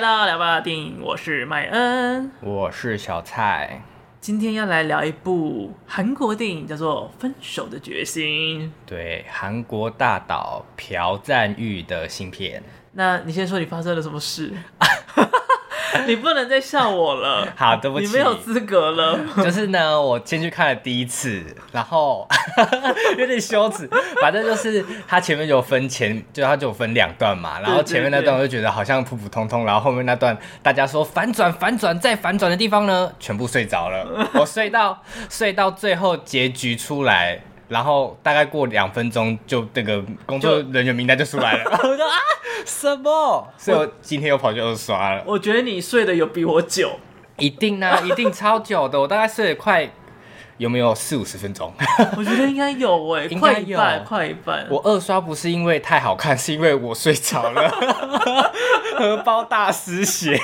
来到聊吧电影，我是麦恩，我是小蔡。今天要来聊一部韩国电影，叫做《分手的决心》。对，韩国大导朴赞玉的新片。那你先说，你发生了什么事？你不能再笑我了。好，对不起，你没有资格了。就是呢，我先去看了第一次，然后 有点羞耻。反正就是他前面就分前，就他就分两段嘛。然后前面那段我就觉得好像普普通通，然后后面那段大家说反转、反转再反转的地方呢，全部睡着了。我睡到睡到最后结局出来。然后大概过两分钟，就那个工作人员名单就出来了。我说啊，什么？所以我今天又跑去二刷了。我觉得你睡得有比我久，一定呢、啊，一定超久的。我大概睡了快。有没有四五十分钟？我觉得应该有哎，快一半，快一半。我二刷不是因为太好看，是因为我睡着了，荷包大失血。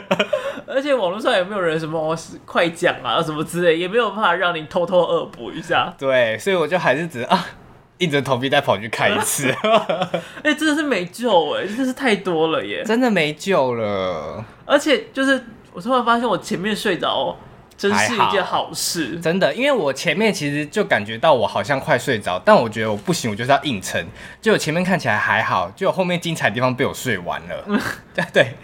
而且网络上也没有人什么快讲啊，什么之类，也没有办法让你偷偷恶补一下。对，所以我就还是只啊，硬着头皮再跑去看一次。哎、欸，真的是没救哎，真的是太多了耶，真的没救了。而且就是我突然发现，我前面睡着。真是一件好事，真的，因为我前面其实就感觉到我好像快睡着，但我觉得我不行，我就是要硬撑。就我前面看起来还好，就后面精彩的地方被我睡完了。对 对，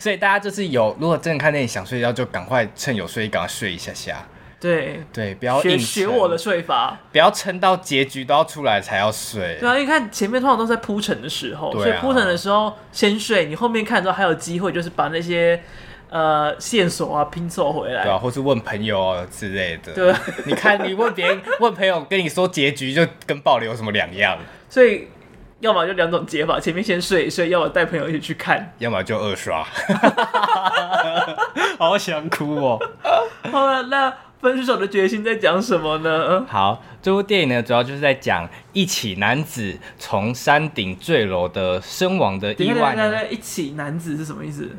所以大家就是有，如果真的看电影想睡觉，就赶快趁有睡意赶快睡一下下。对对，不要硬学学我的睡法，不要撑到结局都要出来才要睡。对啊，因为看前面通常都是在铺陈的时候，所以铺陈的时候先睡，你后面看之后还有机会，就是把那些。呃，线索啊，拼凑回来，对啊，或是问朋友之类的。对，你看，你问别人，问朋友跟你说结局，就跟爆雷有什么两样？所以，要么就两种解法，前面先睡一睡，要么带朋友一起去看，要么就二刷。好想哭哦。好了，那分手的决心在讲什么呢？好，这部电影呢，主要就是在讲一起男子从山顶坠楼的身亡的意外。对对对，一起男子是什么意思？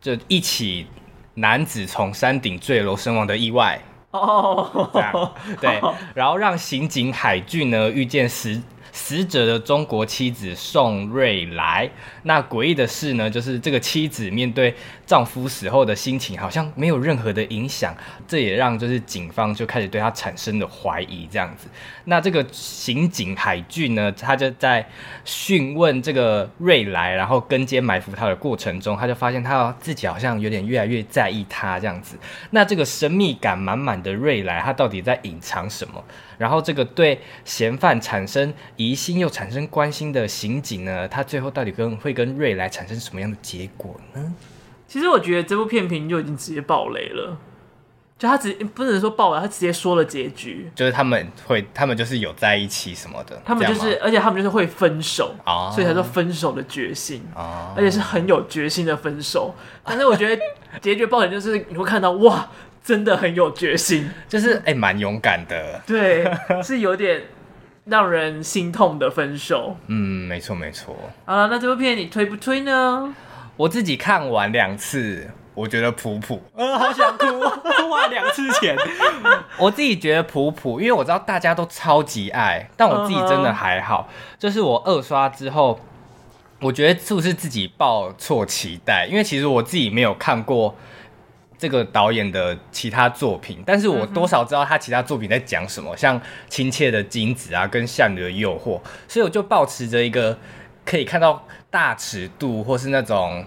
就一起男子从山顶坠楼身亡的意外。哦，这样对，然后让刑警海俊呢遇见死死者的中国妻子宋瑞来。那诡异的是呢，就是这个妻子面对丈夫死后的心情好像没有任何的影响，这也让就是警方就开始对他产生了怀疑这样子。那这个刑警海俊呢，他就在讯问这个瑞来，然后跟监埋伏他的过程中，他就发现他自己好像有点越来越在意他这样子。那这个神秘感满满的瑞来，他到底在隐藏什么？然后这个对嫌犯产生疑心又产生关心的刑警呢，他最后到底跟会跟瑞来产生什么样的结果呢？其实我觉得这部片评就已经直接爆雷了，就他直不能说爆雷，他直接说了结局，就是他们会，他们就是有在一起什么的，他们就是，而且他们就是会分手啊，所以才说分手的决心啊，而且是很有决心的分手。但是我觉得结局爆雷就是你会看到哇，真的很有决心，就是哎，蛮勇敢的，对，是有点。让人心痛的分手。嗯，没错没错。好了，那这部片你推不推呢？我自己看完两次，我觉得普普。呃，好想哭，花两次钱。我自己觉得普普，因为我知道大家都超级爱，但我自己真的还好。Uh -huh. 就是我二刷之后，我觉得是不是自己抱错期待？因为其实我自己没有看过。这个导演的其他作品，但是我多少知道他其他作品在讲什么，嗯、像《亲切的金子》啊，跟《夏女的诱惑》，所以我就保持着一个可以看到大尺度，或是那种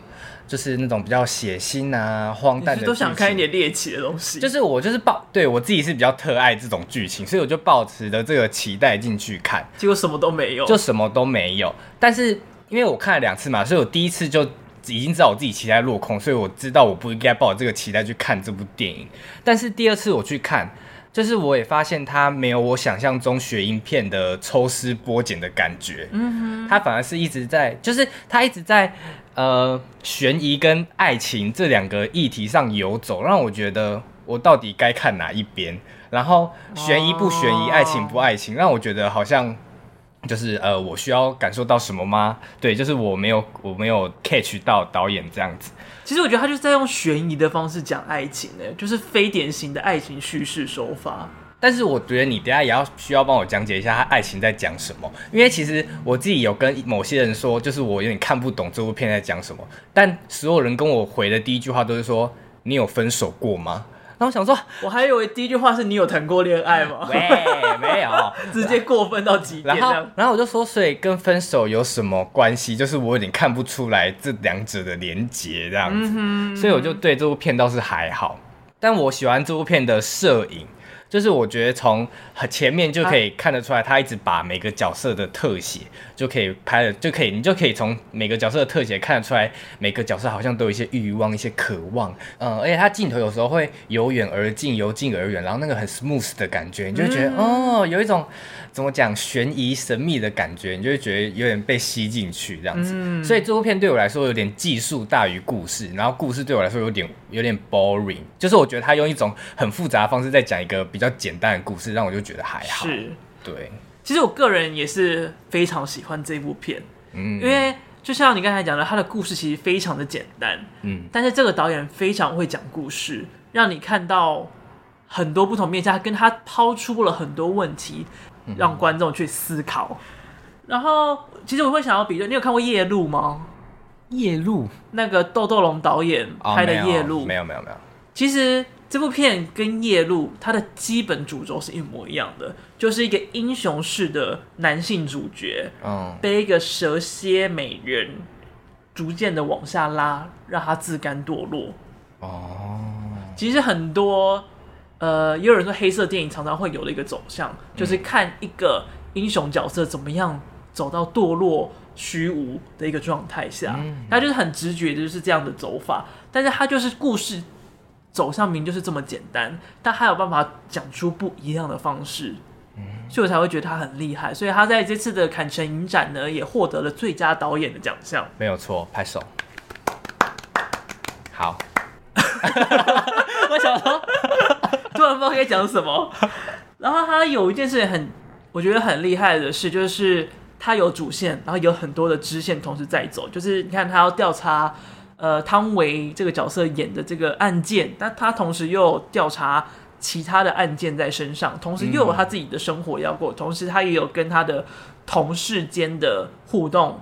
就是那种比较血腥啊、荒诞的，都想看一点猎奇的东西。就是我就是抱对我自己是比较特爱这种剧情，所以我就抱持着这个期待进去看，结果什么都没有，就什么都没有。但是因为我看了两次嘛，所以我第一次就。已经知道我自己期待落空，所以我知道我不应该抱着这个期待去看这部电影。但是第二次我去看，就是我也发现它没有我想象中悬疑片的抽丝剥茧的感觉。嗯哼，它反而是一直在，就是它一直在呃悬疑跟爱情这两个议题上游走，让我觉得我到底该看哪一边？然后悬疑不悬疑，爱情不爱情，让我觉得好像。就是呃，我需要感受到什么吗？对，就是我没有，我没有 catch 到导演这样子。其实我觉得他就是在用悬疑的方式讲爱情呢，就是非典型的爱情叙事手法。但是我觉得你等下也要需要帮我讲解一下他爱情在讲什么，因为其实我自己有跟某些人说，就是我有点看不懂这部片在讲什么。但所有人跟我回的第一句话都是说：“你有分手过吗？”然后想说，我还以为第一句话是你有谈过恋爱吗？喂，没有，直接过分到极点。然后，然后我就说，所以跟分手有什么关系？就是我有点看不出来这两者的连结这样子，嗯、所以我就对这部片倒是还好。但我喜欢这部片的摄影。就是我觉得从前面就可以看得出来，他一直把每个角色的特写就可以拍的，就可以你就可以从每个角色的特写看得出来，每个角色好像都有一些欲望、一些渴望，嗯，而且他镜头有时候会由远而近，由近而远，然后那个很 smooth 的感觉，你就会觉得、嗯、哦，有一种怎么讲悬疑神秘的感觉，你就会觉得有点被吸进去这样子。嗯、所以这部片对我来说有点技术大于故事，然后故事对我来说有点有点 boring，就是我觉得他用一种很复杂的方式在讲一个比较简单的故事，让我就觉得还好。是，对。其实我个人也是非常喜欢这部片，嗯，因为就像你刚才讲的，他的故事其实非常的简单，嗯，但是这个导演非常会讲故事，让你看到很多不同面向，跟他抛出了很多问题，让观众去思考。嗯、然后，其实我会想要比较，你有看过《夜路》吗？《夜路》那个豆豆龙导演拍的《夜路》，哦，没有没有没有。没有其实。这部片跟《夜路》它的基本主轴是一模一样的，就是一个英雄式的男性主角，嗯，被一个蛇蝎美人逐渐的往下拉，让他自甘堕落。哦，其实很多，呃，也有人说黑色电影常常会有的一个走向，就是看一个英雄角色怎么样走到堕落虚无的一个状态下，他就是很直觉的就是这样的走法，但是他就是故事。走向明就是这么简单，但他有办法讲出不一样的方式，嗯，所以我才会觉得他很厉害。所以他在这次的坎城影展呢，也获得了最佳导演的奖项。没有错，拍手。好，我想说，不知道该讲什么。然后他有一件事情很，我觉得很厉害的事，就是他有主线，然后有很多的支线同时在走。就是你看，他要调查。呃，汤唯这个角色演的这个案件，但他同时又有调查其他的案件在身上，同时又有他自己的生活要过，嗯、同时他也有跟他的同事间的互动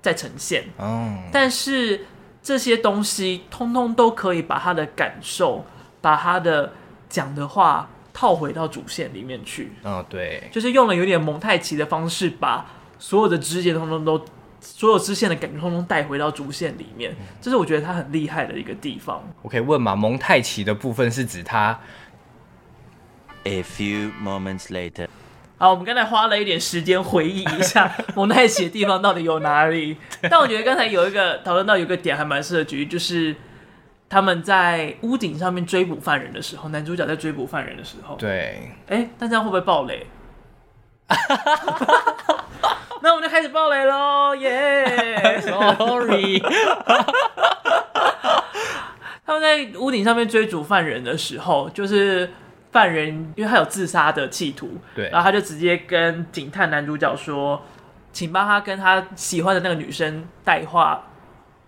在呈现。哦，但是这些东西通通都可以把他的感受，把他的讲的话套回到主线里面去。嗯，对，就是用了有点蒙太奇的方式，把所有的支线通通都。所有支线的感觉通通带回到主线里面，这是我觉得他很厉害的一个地方。我可以问吗？蒙太奇的部分是指他？A few moments later，好，我们刚才花了一点时间回忆一下 蒙太奇的地方到底有哪里。但我觉得刚才有一个讨论到有一个点还蛮适合举例，就是他们在屋顶上面追捕犯人的时候，男主角在追捕犯人的时候，对，但这样会不会爆雷？那我们就开始爆雷喽，耶！Sorry，他们在屋顶上面追逐犯人的时候，就是犯人因为他有自杀的企图，对，然后他就直接跟警探男主角说，请帮他跟他喜欢的那个女生带话，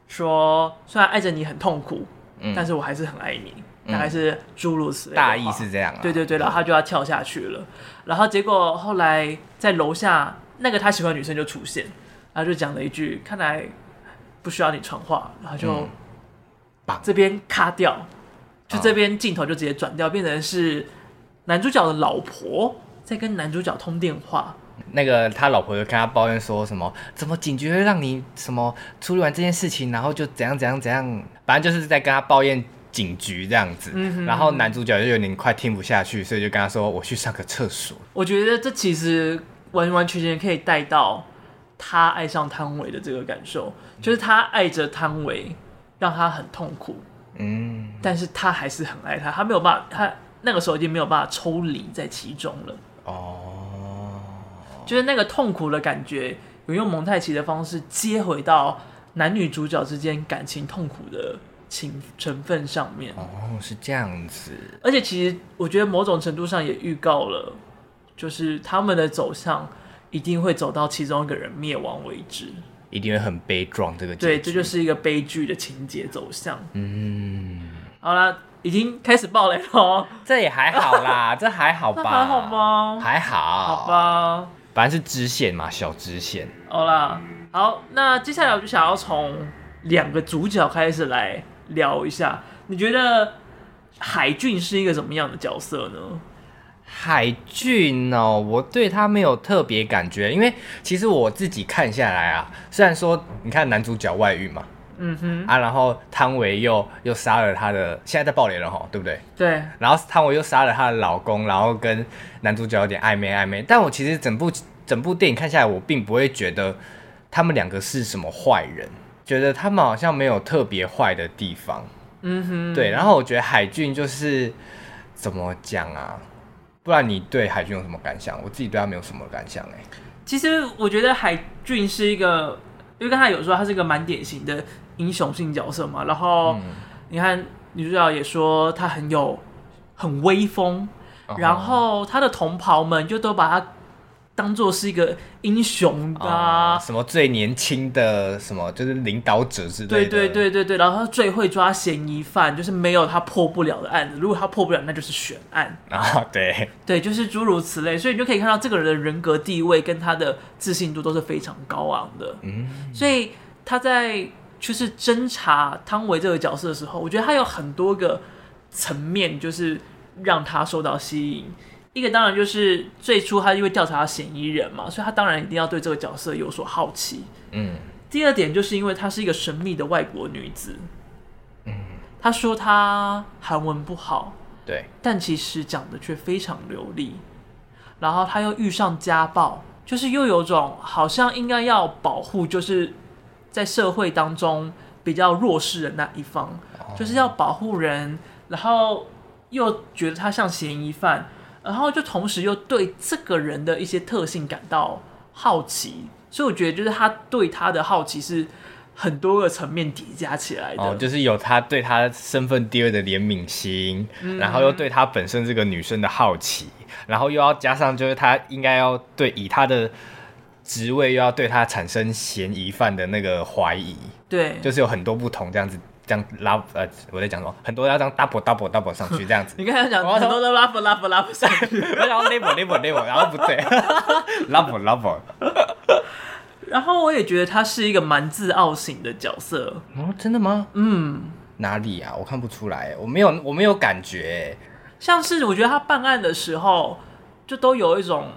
说虽然爱着你很痛苦，嗯，但是我还是很爱你，大概是诸如此类，大意是这样啊，对对对，然后他就要跳下去了，然后结果后来在楼下。那个他喜欢的女生就出现，然后就讲了一句：“看来不需要你传话。”然后就把这边卡掉，嗯、就这边镜头就直接转掉，变成是男主角的老婆在跟男主角通电话。那个他老婆就跟他抱怨说什么：“怎么警局会让你什么处理完这件事情，然后就怎样怎样怎样？反正就是在跟他抱怨警局这样子。嗯哼”然后男主角就有点快听不下去，所以就跟他说：“我去上个厕所。”我觉得这其实。完完全全可以带到他爱上汤唯的这个感受，就是他爱着汤唯，让他很痛苦，嗯，但是他还是很爱他，他没有办法，他那个时候已经没有办法抽离在其中了，哦，就是那个痛苦的感觉，有用蒙太奇的方式接回到男女主角之间感情痛苦的情成分上面，哦，是这样子，而且其实我觉得某种程度上也预告了。就是他们的走向一定会走到其中一个人灭亡为止，一定会很悲壮。这个对，这就是一个悲剧的情节走向。嗯，好了，已经开始爆雷了。这也还好啦，这还好吧？还好吗？还好，好吧。反正是支线嘛，小支线。好啦，好，那接下来我就想要从两个主角开始来聊一下。你觉得海俊是一个什么样的角色呢？海俊哦，我对他没有特别感觉，因为其实我自己看下来啊，虽然说你看男主角外遇嘛，嗯哼啊，然后汤唯又又杀了他的，现在在爆雷了哈，对不对？对。然后汤唯又杀了她的老公，然后跟男主角有点暧昧暧昧，但我其实整部整部电影看下来，我并不会觉得他们两个是什么坏人，觉得他们好像没有特别坏的地方。嗯哼，对。然后我觉得海俊就是怎么讲啊？不然你对海俊有什么感想？我自己对他没有什么感想哎、欸。其实我觉得海俊是一个，因为刚才有说他是一个蛮典型的英雄性角色嘛。然后、嗯、你看女主角也说她很有很威风，哦、然后她的同袍们就都把她。当做是一个英雄的、啊哦，什么最年轻的什么就是领导者之类的，对对对对对，然后他最会抓嫌疑犯，就是没有他破不了的案子，如果他破不了，那就是悬案。啊、哦，对。对，就是诸如此类，所以你就可以看到这个人的人格地位跟他的自信度都是非常高昂的，嗯，所以他在就是侦查汤唯这个角色的时候，我觉得他有很多个层面，就是让他受到吸引。一个当然就是最初他因为调查嫌疑人嘛，所以他当然一定要对这个角色有所好奇。嗯。第二点就是因为她是一个神秘的外国女子。嗯。她说她韩文不好。对。但其实讲的却非常流利。然后她又遇上家暴，就是又有种好像应该要保护，就是在社会当中比较弱势的那一方，就是要保护人，然后又觉得他像嫌疑犯。然后就同时又对这个人的一些特性感到好奇，所以我觉得就是他对他的好奇是很多个层面叠加起来的。哦，就是有他对他身份地位的怜悯心，嗯，然后又对他本身这个女生的好奇，然后又要加上就是他应该要对以他的职位又要对他产生嫌疑犯的那个怀疑。对，就是有很多不同这样子。这样拉呃，我在讲什么？很多要这样 double double double 上去这样子。你刚才讲很多都拉不拉不拉不上去，然后 level level level，然后不对，level level。然后我也觉得他是一个蛮自傲型的角色。哦，真的吗？嗯，哪里啊？我看不出来，我没有我没有感觉。像是我觉得他办案的时候，就都有一种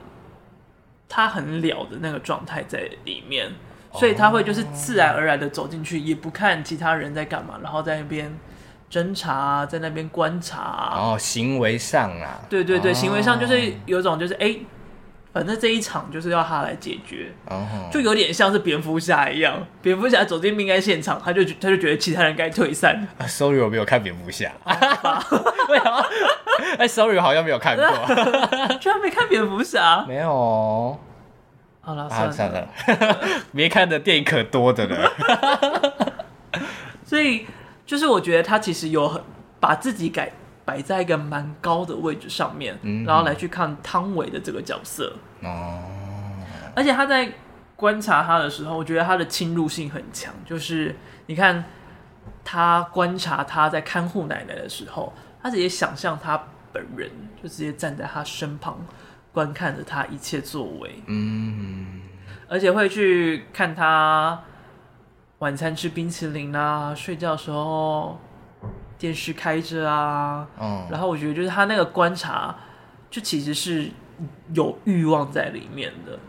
他很了的那个状态在里面。所以他会就是自然而然的走进去，也不看其他人在干嘛，然后在那边侦查，在那边观察。哦，行为上啊，对对对，哦、行为上就是有种就是哎、欸，反正这一场就是要他来解决，哦、就有点像是蝙蝠侠一样。蝙蝠侠走进命案现场，他就他就觉得其他人该退散。啊、Sorry，我没有看蝙蝠侠。为什么？哎，Sorry，我好像没有看过。居然没看蝙蝠侠？没有。好了，算了，算了，没看的电影可多的了。所以，就是我觉得他其实有很把自己改摆在一个蛮高的位置上面，嗯、然后来去看汤唯的这个角色。哦。而且他在观察他的时候，我觉得他的侵入性很强。就是你看他观察他在看护奶奶的时候，他直接想象他本人就直接站在他身旁。观看着他一切作为，嗯，而且会去看他晚餐吃冰淇淋啊，睡觉的时候电视开着啊，嗯，然后我觉得就是他那个观察，就其实是有欲望在里面的。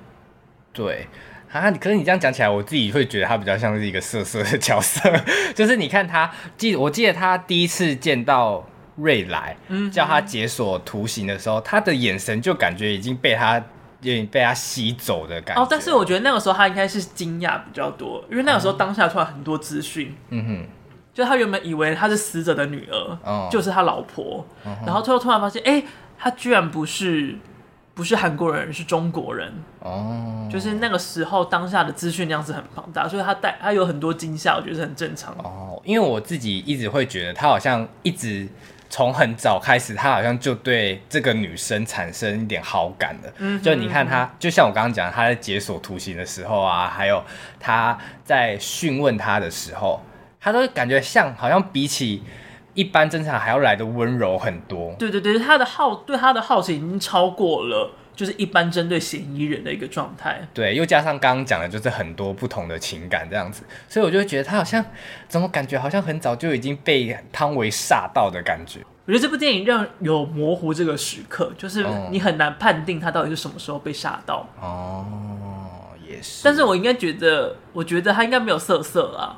对啊，可是你这样讲起来，我自己会觉得他比较像是一个色色的角色，就是你看他记，我记得他第一次见到。瑞来叫他解锁图形的时候，嗯，他的眼神就感觉已经被他有点被他吸走的感觉。哦，但是我觉得那个时候他应该是惊讶比较多，因为那个时候当下出来很多资讯。嗯哼，就他原本以为他是死者的女儿，哦，就是他老婆，嗯，然后最后突然发现，哎，欸，他居然不是不是韩国人，是中国人。哦，就是那个时候当下的资讯量是很庞大，所以他带他有很多惊吓，我觉得是很正常。哦，因为我自己一直会觉得他好像一直。从很早开始，他好像就对这个女生产生一点好感了。嗯，就你看他，就像我刚刚讲，他在解锁图形的时候啊，还有他在讯问他的时候，他都感觉像，好像比起一般侦查还要来的温柔很多。对对对，他的好对他的好奇已经超过了，就是一般针对嫌疑人的一个状态。对，又加上刚刚讲的，就是很多不同的情感这样子，所以我就会觉得他好像怎么感觉好像很早就已经被汤唯煞到的感觉。我觉得这部电影让有模糊这个时刻，就是你很难判定他到底是什么时候被煞到。哦，也是。但是我应该觉得，我觉得他应该没有色色啦。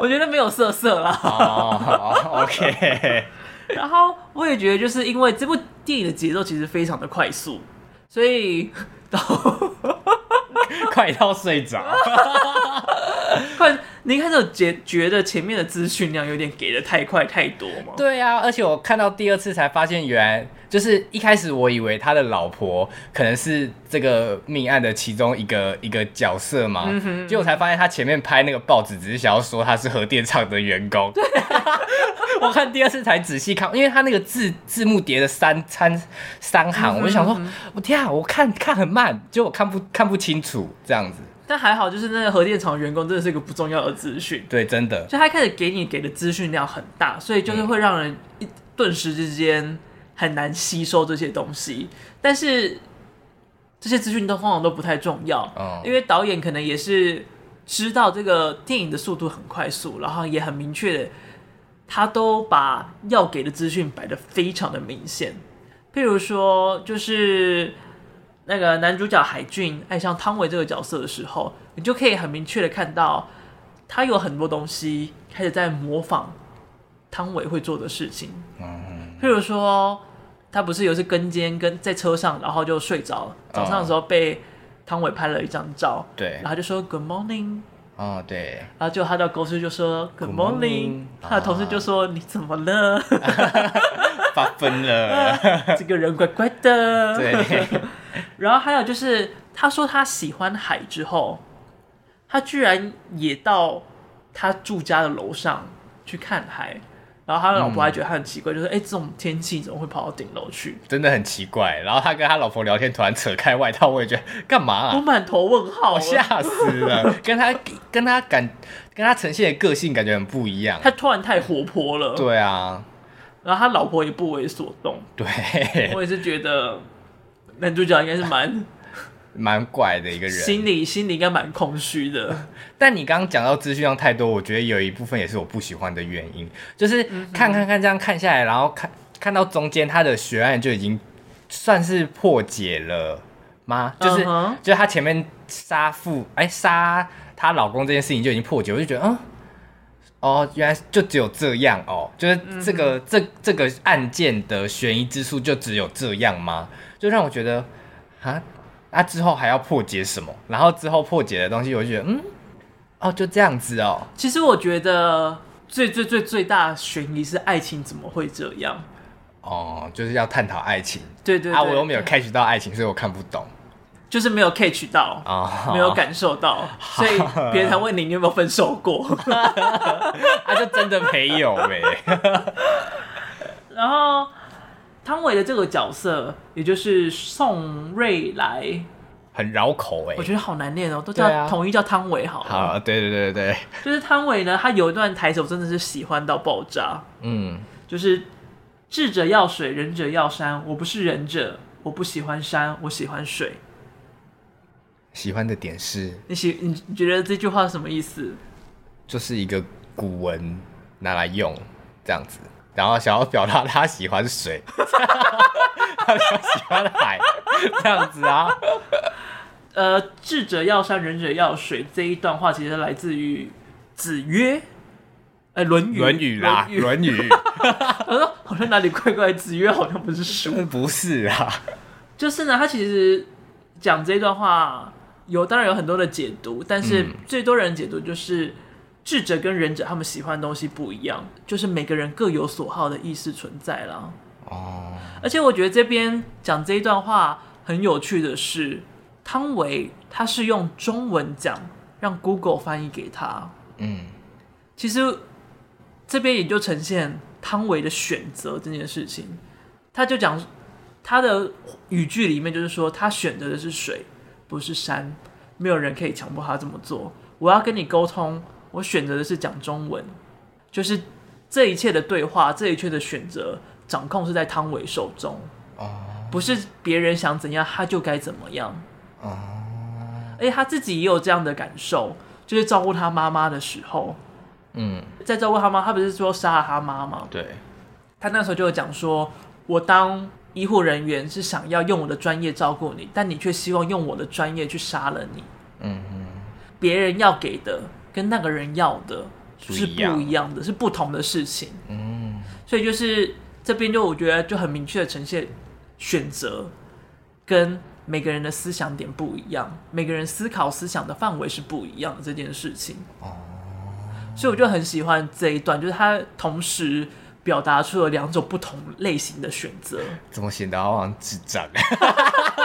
我觉得没有色色啦。哦，OK。然后我也觉得，就是因为这部电影的节奏其实非常的快速，所以到 快到睡着。快，你一开始有觉觉得前面的资讯量有点给的太快太多吗？对啊，而且我看到第二次才发现，原来就是一开始我以为他的老婆可能是这个命案的其中一个一个角色嘛，嗯，结果才发现他前面拍那个报纸只是想要说他是核电厂的员工。对，我看第二次才仔细看，因为他那个字字幕叠了三三三行，我就想说，我天啊，我看看很慢，结果我看不看不清楚这样子。但还好，就是那个核电厂员工真的是一个不重要的资讯。对，真的。就他开始给你给的资讯量很大，所以就是会让人一顿时之间很难吸收这些东西。但是这些资讯都通常都不太重要，哦，因为导演可能也是知道这个电影的速度很快速，然后也很明确的，他都把要给的资讯摆得非常的明显。譬如说，就是。那个男主角海俊爱上汤唯这个角色的时候，你就可以很明确的看到，他有很多东西开始在模仿汤唯会做的事情。嗯，譬如说，他不是有一次跟监跟在车上，然后就睡着，早上的时候被汤唯拍了一张照，对，然后就说 Good morning，哦，对，然后就他的公司就说 Good morning，, Good morning 他的同事就说、啊、你怎么了？发疯了，这个人怪怪的。对。然后还有就是，他说他喜欢海之后，他居然也到他住家的楼上去看海。然后他的老婆还觉得他很奇怪，嗯、就是哎，这种天气怎么会跑到顶楼去？真的很奇怪。然后他跟他老婆聊天，突然扯开外套，我也觉得干嘛、啊？我满头问号，吓死了。跟他跟他感跟他呈现的个性感觉很不一样。他突然太活泼了。对啊。然后他老婆也不为所动。对。我也是觉得。男主角应该是蛮 蛮怪的一个人，心里心里应该蛮空虚的。但你刚刚讲到资讯量太多，我觉得有一部分也是我不喜欢的原因，就是看看看这样看下来，然后看看到中间他的悬案就已经算是破解了吗？就是、uh -huh. 就是他前面杀父哎杀她老公这件事情就已经破解，我就觉得嗯哦原来就只有这样哦，就是这个、uh. 这这个案件的悬疑之处就只有这样吗？就让我觉得，啊，那之后还要破解什么？然后之后破解的东西，我就觉得，嗯，哦，就这样子哦。其实我觉得最最最最大悬疑是爱情怎么会这样？哦，就是要探讨爱情。对对，对啊，我又没有 catch 到爱情，所以我看不懂。就是没有 catch 到啊、哦，没有感受到，所以别人才问你，你有没有分手过？啊，就真的没有呗。然后。汤唯的这个角色，也就是宋瑞来，很绕口哎，我觉得好难念哦，都叫统一叫汤唯好了。好，对对对对，就是汤唯呢，他有一段台词，我真的是喜欢到爆炸。嗯，就是智者要水，仁者要山。我不是仁者，我不喜欢山，我喜欢水。喜欢的点是，你喜你你觉得这句话是什么意思？就是一个古文拿来用这样子。然后想要表达他喜欢水，他喜欢海，这样子啊。呃，智者要山，仁者要水。这一段话其实来自于子曰，哎，《论语》。论语啦，《论语》。我说好像哪里怪怪，子曰好像不是书。不是啊，就是呢，他其实讲这一段话有，当然有很多的解读，但是最多人解读就是。智者跟仁者，他们喜欢的东西不一样，就是每个人各有所好的意识存在啦。哦，而且我觉得这边讲这一段话很有趣的是，汤唯他是用中文讲，让 Google 翻译给他。嗯，其实这边也就呈现汤唯的选择这件事情。他就讲他的语句里面就是说，他选择的是水，不是山，没有人可以强迫他这么做。我要跟你沟通。我选择的是讲中文，就是这一切的对话，这一切的选择掌控是在汤唯手中，哦，不是别人想怎样他就该怎么样，哦，而且他自己也有这样的感受，就是照顾他妈妈的时候，嗯，在照顾他妈，他不是说杀了他妈吗？对，他那时候就有讲说，我当医护人员是想要用我的专业照顾你，但你却希望用我的专业去杀了你，嗯嗯，别人要给的。跟那个人要的是不一样的，是不同的事情。嗯，所以就是这边就我觉得就很明确的呈现选择跟每个人的思想点不一样，每个人思考思想的范围是不一样的这件事情。哦，所以我就很喜欢这一段，就是他同时表达出了两种不同类型的选择。怎么显得好像智障？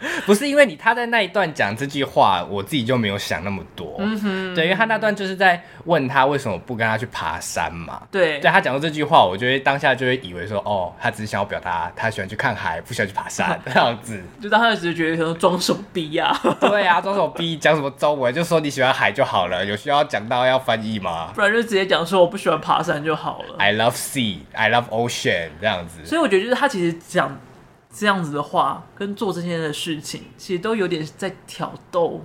不是因为你他在那一段讲这句话，我自己就没有想那么多。嗯哼，对，因为他那段就是在问他为什么不跟他去爬山嘛。对，对他讲到这句话，我就会当下就会以为说，哦，他只是想要表达他喜欢去看海，不喜欢去爬山 这样子。就当他只是觉得说装手逼呀。对啊，装手逼，讲什么中文就说你喜欢海就好了，有需要讲到要翻译吗？不然就直接讲说我不喜欢爬山就好了。I love sea, I love ocean 这样子。所以我觉得就是他其实讲。这样子的话，跟做这些的事情，其实都有点在挑逗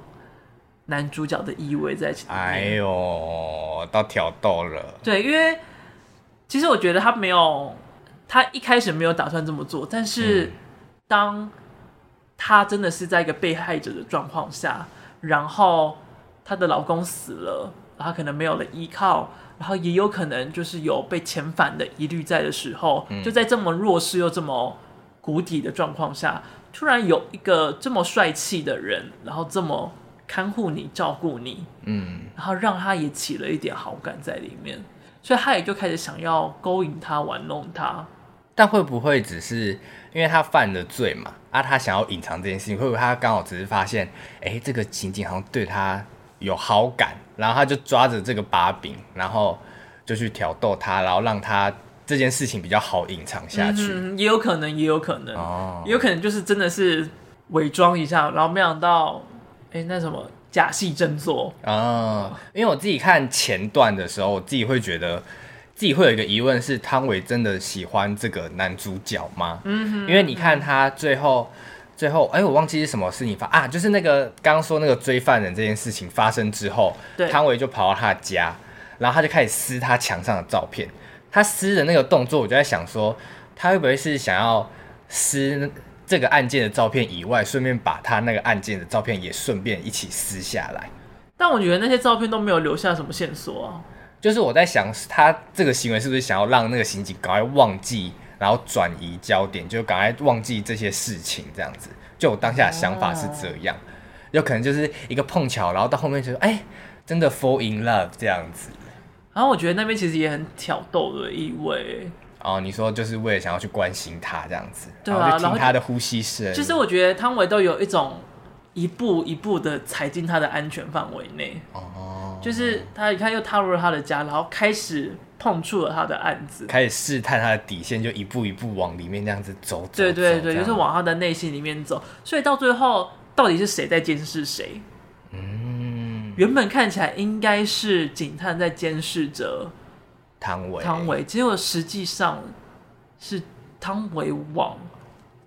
男主角的意味在其中。哎呦，到挑逗了。对，因为其实我觉得他没有，他一开始没有打算这么做，但是当他真的是在一个被害者的状况下，然后她的老公死了，然后可能没有了依靠，然后也有可能就是有被遣返的疑虑在的时候，就在这么弱势又这么。谷底的状况下，突然有一个这么帅气的人，然后这么看护你、照顾你，嗯，然后让他也起了一点好感在里面，所以他也就开始想要勾引他、玩弄他。但会不会只是因为他犯了罪嘛？啊，他想要隐藏这件事情，会不会他刚好只是发现，哎，这个刑警好像对他有好感，然后他就抓着这个把柄，然后就去挑逗他，然后让他。这件事情比较好隐藏下去，嗯，也有可能，也有可能，哦，也有可能就是真的是伪装一下，然后没想到，哎，那什么假戏真做啊，哦？因为我自己看前段的时候，我自己会觉得自己会有一个疑问：是汤唯真的喜欢这个男主角吗？嗯哼，因为你看他最后，最后，哎，我忘记是什么事情发啊，就是那个刚刚说那个追犯人这件事情发生之后，对，汤唯就跑到他的家，然后他就开始撕他墙上的照片。他撕的那个动作，我就在想说，他会不会是想要撕这个案件的照片以外，顺便把他那个案件的照片也顺便一起撕下来？但我觉得那些照片都没有留下什么线索啊。就是我在想，他这个行为是不是想要让那个刑警赶快忘记，然后转移焦点，就赶快忘记这些事情，这样子。就我当下的想法是这样，有可能就是一个碰巧，然后到后面就说，哎，真的 fall in love 这样子。然后我觉得那边其实也很挑逗的意味。哦，你说就是为了想要去关心他这样子，对啊，然后就听他的呼吸声。其实我觉得汤唯都有一种一步一步的踩进他的安全范围内。哦。就是他一看又踏入了他的家，然后开始碰触了他的案子，开始试探他的底线，就一步一步往里面这样子走。走对对对，就是往他的内心里面走。所以到最后，到底是谁在监视谁？原本看起来应该是警探在监视着汤唯，汤唯，结果实际上是汤唯往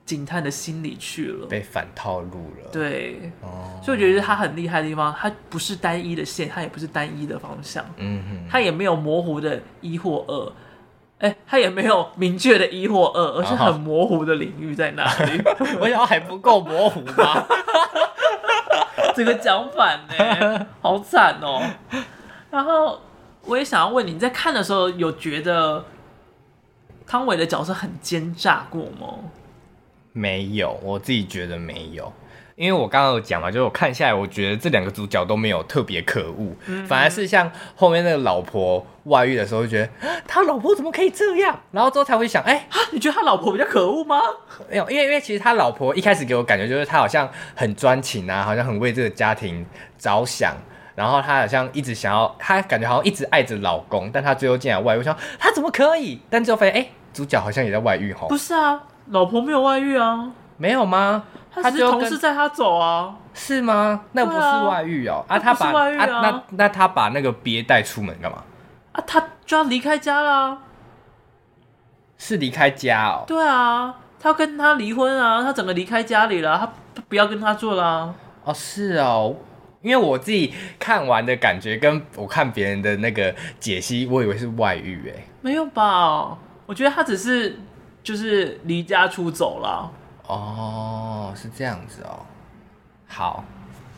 警探的心里去了，被反套路了。对，哦，所以我觉得他很厉害的地方，他不是单一的线，他也不是单一的方向，嗯哼，他也没有模糊的一或二，哎，他也没有明确的一或二，而是很模糊的领域在哪里？我想还不够模糊吗？这个讲反呢，好惨哦。然后我也想要问你，你在看的时候有觉得汤唯的角色很奸诈过吗？没有，我自己觉得没有。因为我刚刚有讲嘛，就是我看下来，我觉得这两个主角都没有特别可恶，嗯、反而是像后面那个老婆外遇的时候，就觉得 他老婆怎么可以这样？然后之后才会想，哎、欸，你觉得他老婆比较可恶吗？没有，因为因为其实他老婆一开始给我感觉就是他好像很专情啊，好像很为这个家庭着想，然后他好像一直想要，他感觉好像一直爱着老公，但他最后竟然外遇，我想他怎么可以？但最后发现，哎、欸，主角好像也在外遇吼。不是啊，老婆没有外遇啊。没有吗？他只是同事载他走啊？是吗？那不是外遇哦、喔。啊，啊，他把啊，啊，那那他把那个鳖带出门干嘛？啊，他就要离开家了。是离开家哦、喔。对啊，他要跟他离婚啊，他整个离开家里了，他他不要跟他做了。哦，是哦，因为我自己看完的感觉，跟我看别人的那个解析，我以为是外遇哎。没有吧？我觉得他只是就是离家出走了。哦，是这样子哦。好，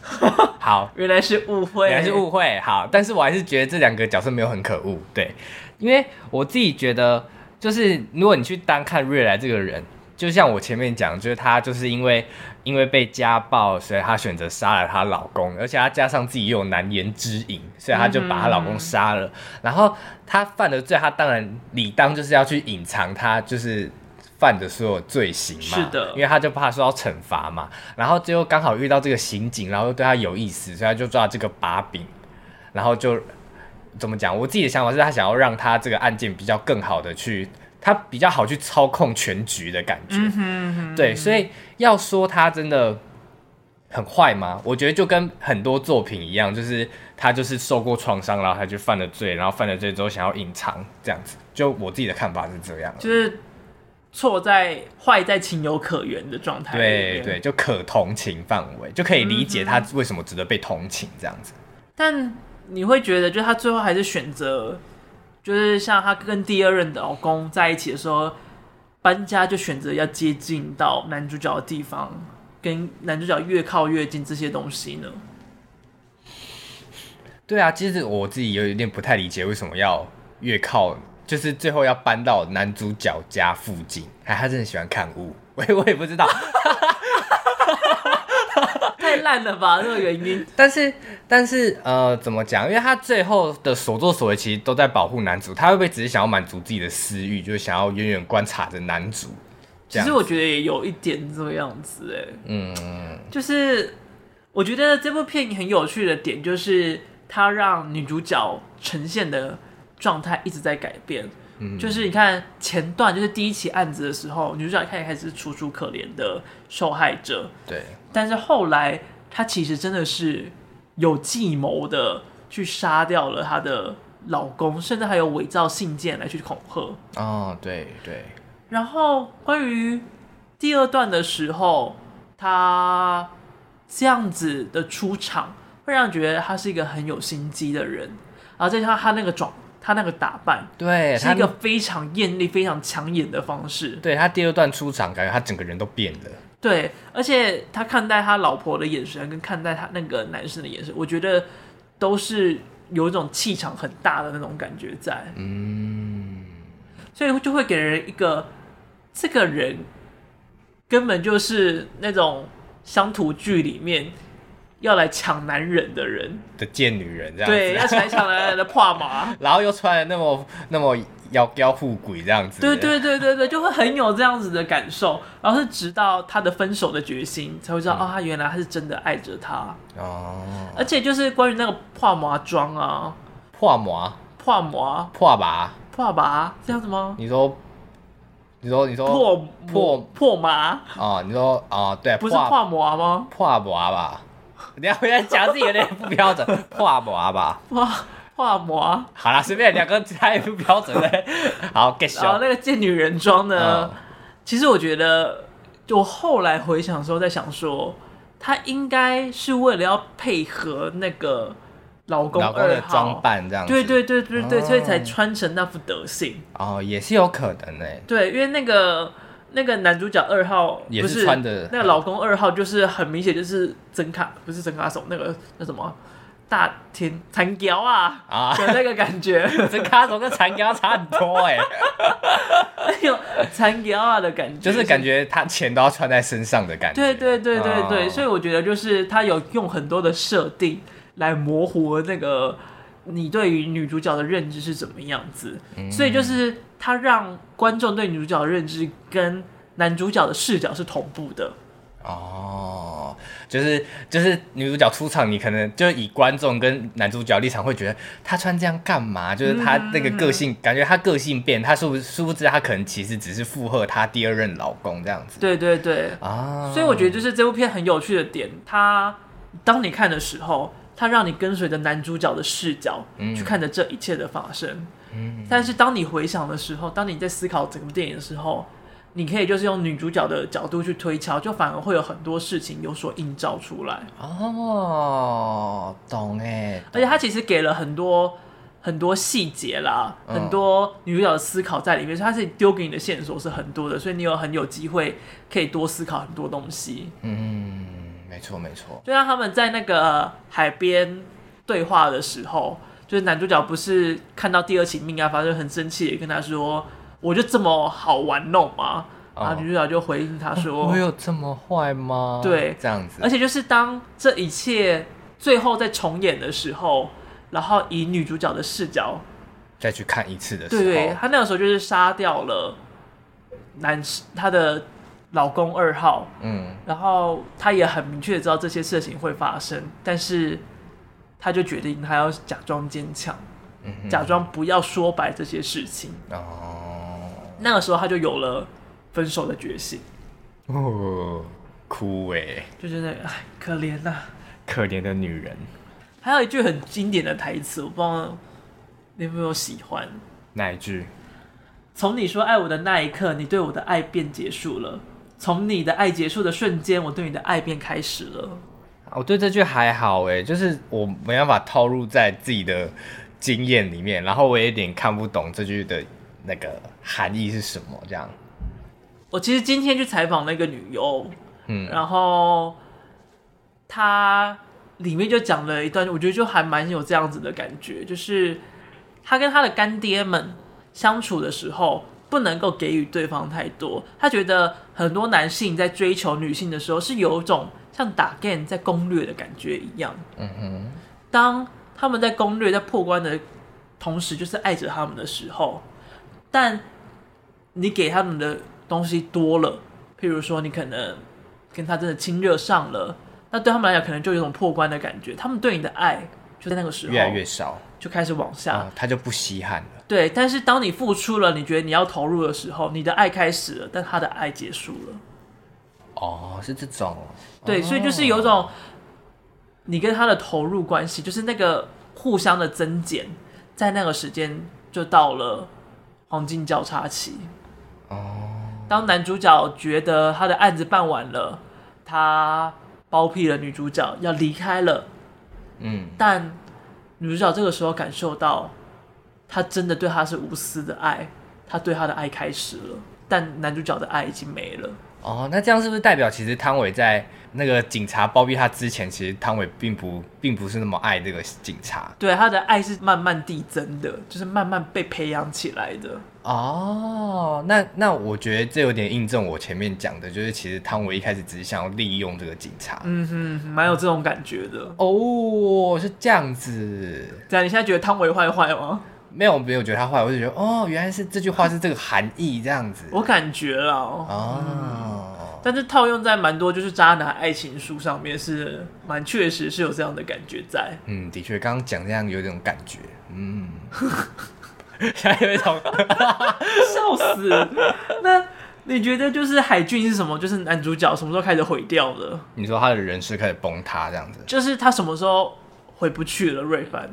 好，原来是误会，原来是误会。好，但是我还是觉得这两个角色没有很可恶，对，因为我自己觉得，就是如果你去单看瑞来这个人，就像我前面讲，就是她就是因为因为被家暴，所以她选择杀了她老公，而且她加上自己又有难言之隐，所以她就把她老公杀了。嗯、然后她犯了罪，她当然理当就是要去隐藏她就是。犯的所有罪行嘛，是的，因为他就怕受到惩罚嘛，然后最后刚好遇到这个刑警，然后又对他有意思，所以他就抓这个把柄，然后就怎么讲？我自己的想法是他想要让他这个案件比较更好的去，他比较好去操控全局的感觉，嗯哼嗯哼，对，所以要说他真的很坏吗？我觉得就跟很多作品一样，就是他就是受过创伤，然后他就犯了罪，然后犯了罪之后想要隐藏这样子，就我自己的看法是这样，就是。错在坏在情有可原的状态，对对，就可同情范围，就可以理解他为什么值得被同情这样子。但你会觉得，就他最后还是选择，就是像他跟第二任的老公在一起的时候，搬家就选择要接近到男主角的地方，跟男主角越靠越近这些东西呢？对啊，其实我自己有一点不太理解，为什么要越靠。就是最后要搬到男主角家附近，哎，他真的喜欢看屋，我也我也不知道，太烂了吧这个原因。但是但是呃，怎么讲？因为他最后的所作所为其实都在保护男主，他会不会只是想要满足自己的私欲，就是想要远远观察着男主？其实我觉得也有一点这个样子，哎，嗯，就是我觉得这部片很有趣的点，就是它让女主角呈现的。状态一直在改变，嗯，就是你看前段就是第一起案子的时候，女主角开始开始楚楚可怜的受害者，对，但是后来她其实真的是有计谋的去杀掉了她的老公，甚至还有伪造信件来去恐吓。哦，对对。然后关于第二段的时候，她这样子的出场，会让人觉得她是一个很有心机的人，然后再加上她那个装。他那个打扮，对，是一个非常艳丽、非常抢眼的方式。对，他第二段出场，感觉他整个人都变了。对，而且他看待他老婆的眼神，跟看待他那个男生的眼神，我觉得都是有一种气场很大的那种感觉在。嗯，所以就会给人一个这个人根本就是那种乡土剧里面。要来抢男人的人的贱女人这样子，对，要来抢男人的破麻，然后又穿的那么那么妖妖富贵这样子，对对对对对，就会很有这样子的感受。然后是直到他的分手的决心，才会知道、嗯、哦，他原来他是真的爱着他哦。而且就是关于那个破麻妆啊，破麻破麻破麻破麻这样子吗？你说你说你说破破破麻啊、哦？你说啊、哦？对，不是破麻吗？破麻吧。你要回来讲自己有点不标准，画模吧？画画模。好啦，随便两个太不标准了。好，继续。然后那个贱女人装呢、嗯？其实我觉得，我后来回想的时候，在想说，她应该是为了要配合那个老公老公的装扮，这样子。对对对对对、嗯，所以才穿成那副德性。哦，也是有可能诶。对，因为那个。那个男主角二号也是穿的，那个老公二号就是很明显就是真卡，不是真卡手，那个那什么大天残雕啊啊。的那个感觉，真卡手跟残雕差很多哎、欸，哎呦残雕啊的感觉，就是感觉他钱都要穿在身上的感觉，对对对对对，哦、所以我觉得就是他有用很多的设定来模糊那个你对于女主角的认知是怎么样子，嗯、所以就是。他让观众对女主角的认知跟男主角的视角是同步的，哦，就是就是女主角出场，你可能就以观众跟男主角立场会觉得她穿这样干嘛？就是她那个个性，嗯、感觉她个性变，她殊不殊不知她可能其实只是附和她第二任老公这样子。对对对啊，所以我觉得就是这部片很有趣的点，它当你看的时候，它让你跟随着男主角的视角去看着这一切的发生。嗯，但是当你回想的时候，当你在思考整部电影的时候。你可以就是用女主角的角度去推敲，就反而会有很多事情有所映照出来。哦，懂哎，而且他其实给了很多很多细节啦，嗯、很多女主角的思考在里面，所以他是丢给你的线索是很多的，所以你有很有机会可以多思考很多东西。嗯，没错没错。就像他们在那个海边对话的时候，就是男主角不是看到第二起命案发生，很生气的跟他说。我就这么好玩弄吗？然后女主角就回应他说：“我有这么坏吗？”对，这样子。而且就是当这一切最后在重演的时候，然后以女主角的视角再去看一次的时候，对对，她那个时候就是杀掉了男她的老公二号，嗯，然后她也很明确的知道这些事情会发生，但是她就决定他要假装坚强，嗯、假装不要说白这些事情哦。那个时候他就有了分手的决心，哦，哭哎，就是那哎，可怜呐、啊，可怜的女人。还有一句很经典的台词，我不知道你有没有喜欢？哪一句？从你说爱我的那一刻，你对我的爱便结束了；从你的爱结束的瞬间，我对你的爱便开始了。我对这句还好哎，就是我没办法套入在自己的经验里面，然后我也有点看不懂这句的。那个含义是什么？这样，我其实今天去采访那个女优，嗯，然后她里面就讲了一段，我觉得就还蛮有这样子的感觉，就是她跟她的干爹们相处的时候，不能够给予对方太多。她觉得很多男性在追求女性的时候，是有一种像打 game 在攻略的感觉一样。嗯哼，当他们在攻略、在破关的同时，就是爱着他们的时候。但你给他们的东西多了，譬如说你可能跟他真的亲热上了，那对他们来讲可能就有种破关的感觉。他们对你的爱就在那个时候越来越少，就开始往下，哦，他就不稀罕了。对，但是当你付出了，你觉得你要投入的时候，你的爱开始了，但他的爱结束了。哦，是这种。对，所以就是有种你跟他的投入关系，就是那个互相的增减，在那个时间就到了。黄金交叉期，哦当男主角觉得他的案子办完了，他包庇了女主角要离开了，嗯，但女主角这个时候感受到，他真的对他是无私的爱，他对他的爱开始了，但男主角的爱已经没了。哦，那这样是不是代表其实汤唯在那个警察包庇他之前，其实汤唯并不并不是那么爱这个警察？对，他的爱是慢慢递增的，就是慢慢被培养起来的。哦，那那我觉得这有点印证我前面讲的，就是其实汤唯一开始只是想要利用这个警察。嗯哼，蛮有这种感觉的。哦，是这样子。这样，你现在觉得汤唯坏坏吗？没有，没有觉得他坏，我就觉得哦，原来是这句话是这个含义这样子。我感觉了哦、嗯，但是套用在蛮多就是渣男爱情书上面是蛮确实是有这样的感觉在。嗯，的确，刚刚讲这样有这种感觉。嗯，现在有一种 笑死。那你觉得就是海俊是什么？就是男主角什么时候开始毁掉的？你说他的人设开始崩塌这样子？就是他什么时候回不去了？瑞凡。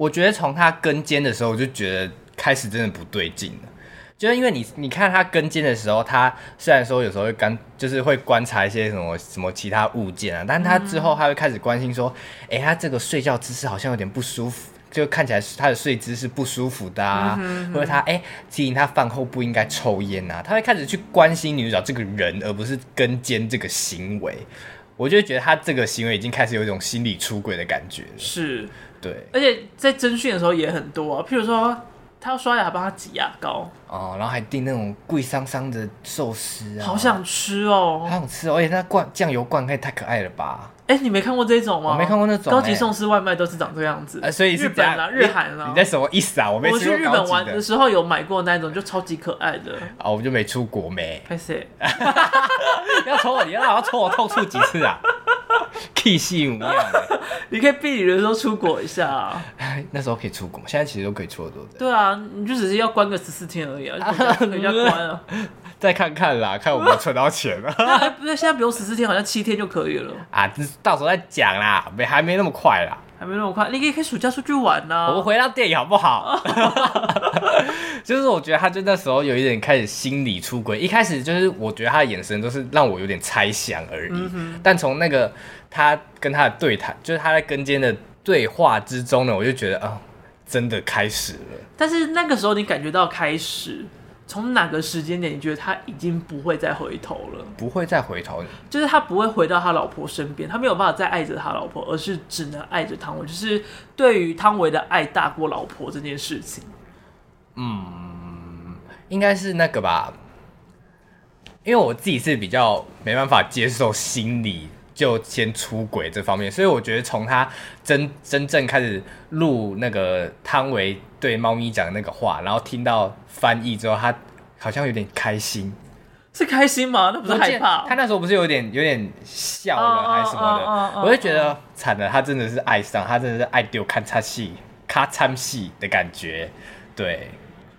我觉得从他跟肩的时候，我就觉得开始真的不对劲了。就是因为你，你看他跟肩的时候，他虽然说有时候会观，就是会观察一些什么什么其他物件啊，但他之后他会开始关心说，哎、嗯欸，他这个睡觉姿势好像有点不舒服，就看起来他的睡姿是不舒服的啊，嗯、哼哼或者他哎、欸，提醒他饭后不应该抽烟啊，他会开始去关心女主角这个人，而不是跟监这个行为。我就觉得他这个行为已经开始有一种心理出轨的感觉了。是。对，而且在征讯的时候也很多啊，譬如说他要刷牙，帮他挤牙膏哦，然后还订那种贵桑桑的寿司啊，好想吃哦，好想吃哦，而且那罐酱油罐可以太可爱了吧？哎，你没看过这种吗？我没看过那种。高级送司外卖都是长这样子。所以日本啊，日韩啊。你在什么意思啊？我没。我去日本玩的时候有买过那种，就超级可爱的。啊，我们就没出国没。开始。要抽我，你要要抽我痛处几次啊？K 系一样。你可以避雨的时候出国一下啊。那时候可以出国，现在其实都可以出的，对不对？对啊，你就只是要关个十四天而已啊，人家关了。再看看啦，看我们存到钱了。不对，现在不用十四天，好像七天就可以了。啊，到时候再讲啦，没还没那么快啦，还没那么快。你可以可以暑假出去玩呢、啊。我们回到电影好不好？就是我觉得他就那时候有一点开始心理出轨，一开始就是我觉得他的眼神都是让我有点猜想而已。嗯、但从那个他跟他的对谈，就是他在跟间的对话之中呢，我就觉得啊、哦，真的开始了。但是那个时候你感觉到开始。从哪个时间点，你觉得他已经不会再回头了？不会再回头，就是他不会回到他老婆身边，他没有办法再爱着他老婆，而是只能爱着汤唯。就是对于汤唯的爱大过老婆这件事情。嗯，应该是那个吧，因为我自己是比较没办法接受心理就先出轨这方面，所以我觉得从他真真正开始录那个汤唯。对猫咪讲的那个话，然后听到翻译之后，他好像有点开心，是开心吗？那不是害怕？他那时候不是有点有点笑了还是什么的？我就觉得惨了，他真的是爱上，他真的是爱丢看插戏、咔参戏的感觉。对，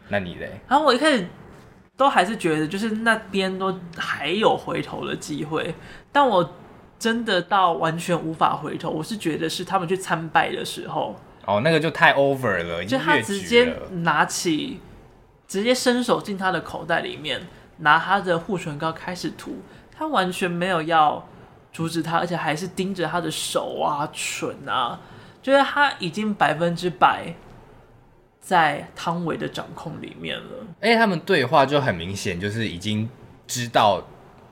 那你嘞？然后我一开始都还是觉得，就是那边都还有回头的机会，但我真的到完全无法回头，我是觉得是他们去参拜的时候。哦，那个就太 over 了，就他直接拿起，直接伸手进他的口袋里面，拿他的护唇膏开始涂，他完全没有要阻止他，而且还是盯着他的手啊、唇啊，就是他已经百分之百在汤唯的掌控里面了。而且他们对话就很明显，就是已经知道。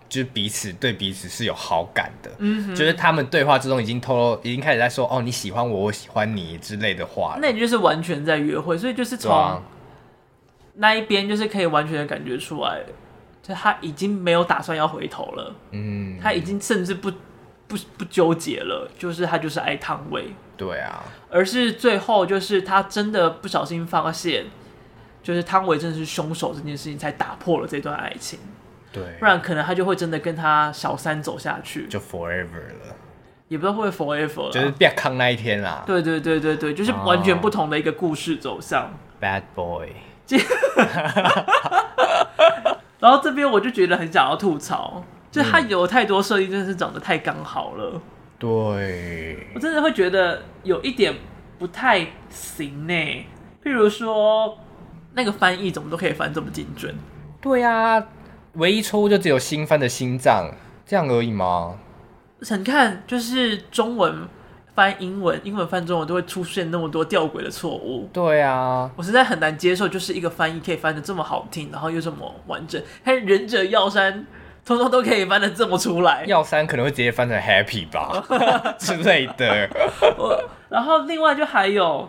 就是彼此对彼此是有好感的，嗯哼，就是他们对话之中已经透露，已经开始在说哦，你喜欢我，我喜欢你之类的话。那你就是完全在约会，所以就是从那一边就是可以完全的感觉出来，就他已经没有打算要回头了，嗯，他已经甚至不不不纠结了，就是他就是爱汤唯，对啊，而是最后就是他真的不小心发现，就是汤唯真的是凶手这件事情，才打破了这段爱情。对，不然可能他就会真的跟他小三走下去，就 forever 了，也不知道会不会 forever 了，就是变康那一天啦。对对对对对，就是完全不同的一个故事走向。Oh, bad boy。然后这边我就觉得很想要吐槽，就他有太多设定，真的是长得太刚好了。对，我真的会觉得有一点不太行呢。譬如说，那个翻译怎么都可以翻这么精准？对呀、啊。唯一错误就只有新翻的心脏这样而已吗？你看，就是中文翻英文，英文翻中文都会出现那么多吊诡的错误。对啊，我实在很难接受，就是一个翻译可以翻的这么好听，然后又这么完整。还忍者药山，通通都可以翻的这么出来。药山可能会直接翻成 happy 吧 之类的。然后另外就还有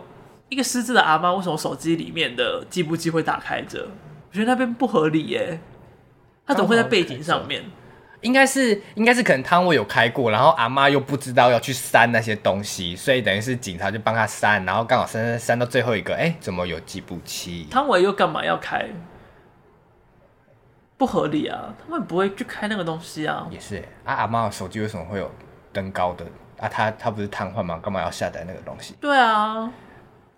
一个失智的阿妈，为什么手机里面的计步机会打开着？我觉得那边不合理耶。他怎么会在背景上面？应该是，应该是可能汤唯有开过，然后阿妈又不知道要去删那些东西，所以等于是警察就帮他删，然后刚好删删删到最后一个，哎、欸，怎么有计步器？汤唯又干嘛要开？不合理啊！他们不会去开那个东西啊。也是啊，阿妈的手机为什么会有登高的啊？他他不是瘫痪吗？干嘛要下载那个东西？对啊，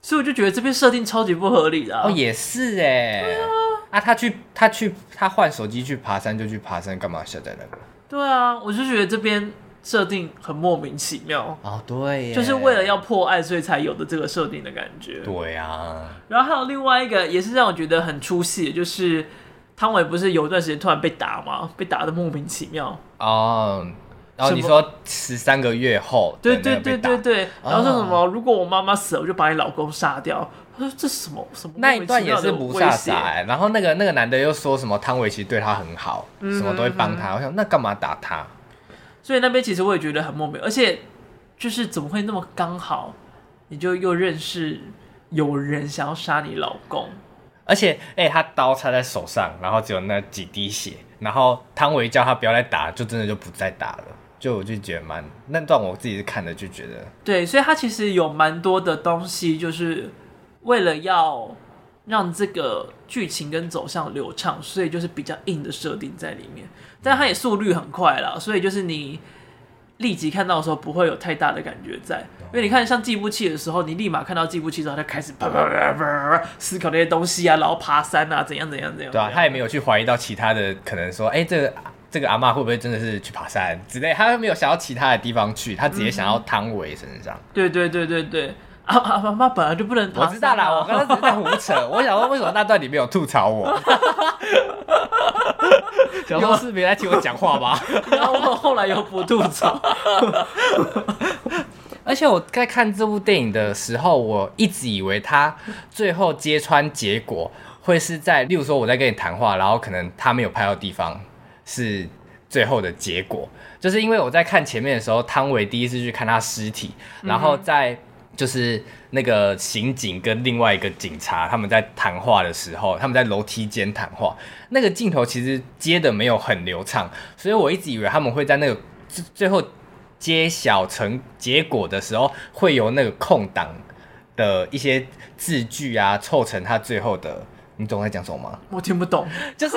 所以我就觉得这边设定超级不合理的、啊。哦，也是哎。对啊。啊，他去，他去，他换手机去爬山就去爬山，干嘛下载那个？对啊，我就觉得这边设定很莫名其妙哦，对，就是为了要破案，所以才有的这个设定的感觉。对啊，然后还有另外一个也是让我觉得很出戏，就是汤唯不是有一段时间突然被打吗？被打的莫名其妙哦。然后你说十三个月后，对对对对对，然后说什么？哦、如果我妈妈死了，我就把你老公杀掉。他说这是什么什么？那一段也是不飒飒、欸。然后那个那个男的又说什么汤唯其实对他很好，什么都会帮他。我想那干嘛打他？所以那边其实我也觉得很莫名，而且就是怎么会那么刚好，你就又认识有人想要杀你老公？而且哎、欸，他刀插在手上，然后只有那几滴血，然后汤唯叫他不要再打，就真的就不再打了。就我就觉得蛮那段我自己是看的就觉得，对，所以他其实有蛮多的东西，就是为了要让这个剧情跟走向流畅，所以就是比较硬的设定在里面，但它也速率很快啦，所以就是你。立即看到的时候不会有太大的感觉在，因为你看像计步器的时候，你立马看到计步器之后，他就开始啪啪啪啪思考那些东西啊，然后爬山啊，怎样怎样怎样。对啊，他也没有去怀疑到其他的，可能说，哎、欸，这个这个阿妈会不会真的是去爬山之类，他又没有想到其他的地方去，他直接想要汤唯身上。嗯、对对对对对，阿阿妈本来就不能爬山、啊。我知道啦，我刚刚只是在胡扯，我想说为什么那段你没有吐槽我？小说是没来听我讲话吧？然后我后来又不吐槽。而且我在看这部电影的时候，我一直以为他最后揭穿结果会是在，例如说我在跟你谈话，然后可能他没有拍到地方是最后的结果，就是因为我在看前面的时候，汤唯第一次去看他尸体，然后在。就是那个刑警跟另外一个警察他们在谈话的时候，他们在楼梯间谈话，那个镜头其实接的没有很流畅，所以我一直以为他们会在那个最后揭晓成结果的时候，会有那个空档的一些字句啊，凑成他最后的，你懂我在讲什么吗？我听不懂，就是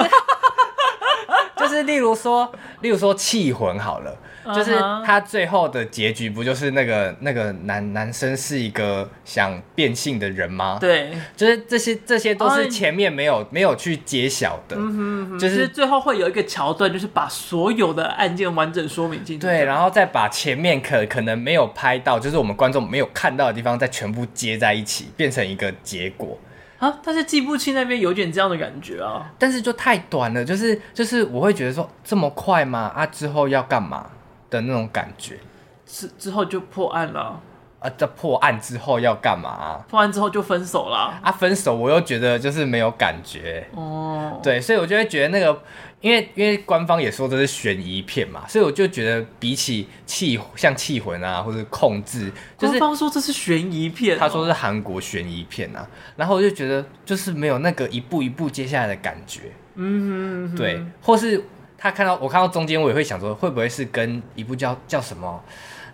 就是例如说，例如说气魂好了。就是他最后的结局不就是那个那个男男生是一个想变性的人吗？对，就是这些这些都是前面没有、哦、没有去揭晓的，嗯哼哼，就是最后会有一个桥段，就是把所有的案件完整说明进去，对，然后再把前面可可能没有拍到，就是我们观众没有看到的地方，再全部接在一起，变成一个结果啊。但是记步器那边有点这样的感觉啊，但是就太短了，就是就是我会觉得说这么快吗？啊，之后要干嘛？的那种感觉，之之后就破案了啊！这破案之后要干嘛啊？破案之后就分手了啊！分手我又觉得就是没有感觉哦。对，所以我就会觉得那个，因为因为官方也说这是悬疑片嘛，所以我就觉得比起气像气魂啊或者控制，就是官方说这是悬疑片，他说是韩国悬疑片啊，然后我就觉得就是没有那个一步一步接下来的感觉。嗯哼，对，或是。他看到我看到中间，我也会想说，会不会是跟一部叫叫什么